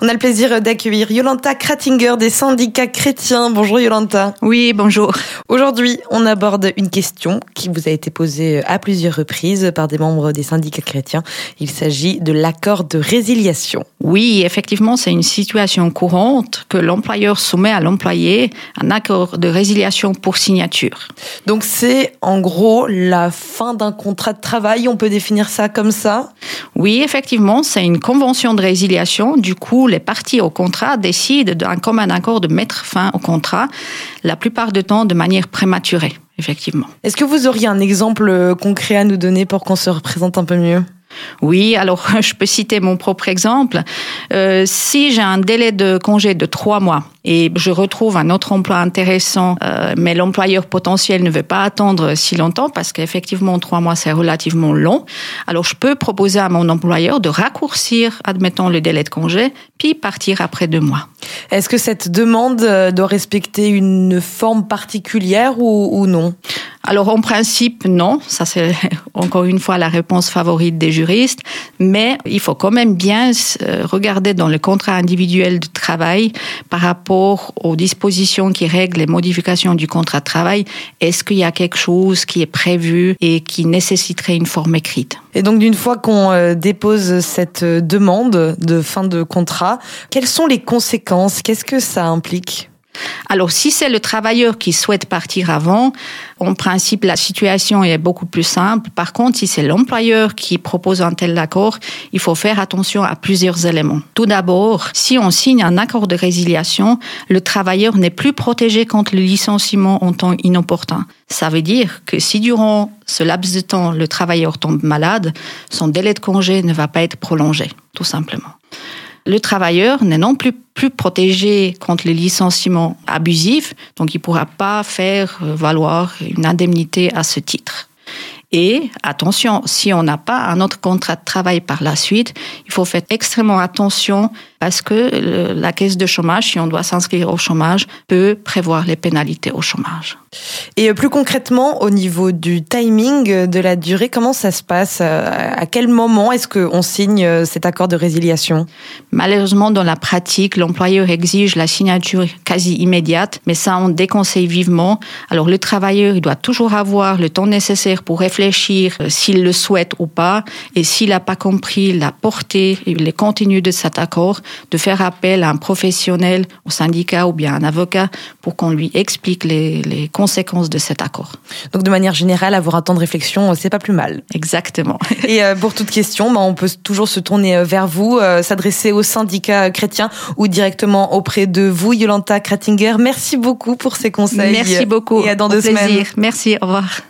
On a le plaisir d'accueillir Yolanta Kratinger des syndicats chrétiens. Bonjour Yolanta. Oui, bonjour. Aujourd'hui, on aborde une question qui vous a été posée à plusieurs reprises par des membres des syndicats chrétiens. Il s'agit de l'accord de résiliation. Oui, effectivement, c'est une situation courante que l'employeur soumet à l'employé un accord de résiliation pour signature. Donc c'est en gros la fin d'un contrat de travail, on peut définir ça comme ça? Oui, effectivement, c'est une convention de résiliation. Du coup, les parties au contrat décident d'un commun accord de mettre fin au contrat, la plupart du temps de manière prématurée, effectivement. Est-ce que vous auriez un exemple concret à nous donner pour qu'on se représente un peu mieux? Oui, alors je peux citer mon propre exemple. Euh, si j'ai un délai de congé de trois mois et je retrouve un autre emploi intéressant, euh, mais l'employeur potentiel ne veut pas attendre si longtemps parce qu'effectivement trois mois c'est relativement long, alors je peux proposer à mon employeur de raccourcir, admettons, le délai de congé, puis partir après deux mois. Est-ce que cette demande euh, doit respecter une forme particulière ou, ou non? Alors en principe, non. Ça c'est encore une fois la réponse favorite des juristes. Mais il faut quand même bien euh, regarder dans le contrat individuel de travail par rapport aux dispositions qui règlent les modifications du contrat de travail. Est-ce qu'il y a quelque chose qui est prévu et qui nécessiterait une forme écrite? Et donc d'une fois qu'on euh, dépose cette demande de fin de contrat, quelles sont les conséquences? Qu'est-ce que ça implique? Alors, si c'est le travailleur qui souhaite partir avant, en principe, la situation est beaucoup plus simple. Par contre, si c'est l'employeur qui propose un tel accord, il faut faire attention à plusieurs éléments. Tout d'abord, si on signe un accord de résiliation, le travailleur n'est plus protégé contre le licenciement en temps inopportun. Ça veut dire que si durant ce laps de temps, le travailleur tombe malade, son délai de congé ne va pas être prolongé, tout simplement le travailleur n'est non plus protégé contre les licenciements abusifs, donc il ne pourra pas faire valoir une indemnité à ce titre. Et attention, si on n'a pas un autre contrat de travail par la suite, il faut faire extrêmement attention parce que la caisse de chômage, si on doit s'inscrire au chômage, peut prévoir les pénalités au chômage. Et euh, plus concrètement, au niveau du timing de la durée, comment ça se passe euh, À quel moment est-ce qu'on signe euh, cet accord de résiliation? Malheureusement, dans la pratique, l'employeur exige la signature quasi immédiate, mais ça, on déconseille vivement. Alors, le travailleur, il doit toujours avoir le temps nécessaire pour réfléchir s'il le souhaite ou pas, et s'il n'a pas compris la portée et les contenus de cet accord, de faire appel à un professionnel, au syndicat ou bien un avocat pour qu'on lui explique les, les conséquences de cet accord. Donc de manière générale, avoir un temps de réflexion, c'est pas plus mal. Exactement. Et euh, pour toute question, bah, on peut toujours se tourner euh, vers vous, euh, s'adresser au syndicat chrétien ou directement auprès de vous, Yolanta Kratinger. Merci beaucoup pour ces conseils. Merci beaucoup. Et à dans deux plaisir. semaines. Merci. Au revoir.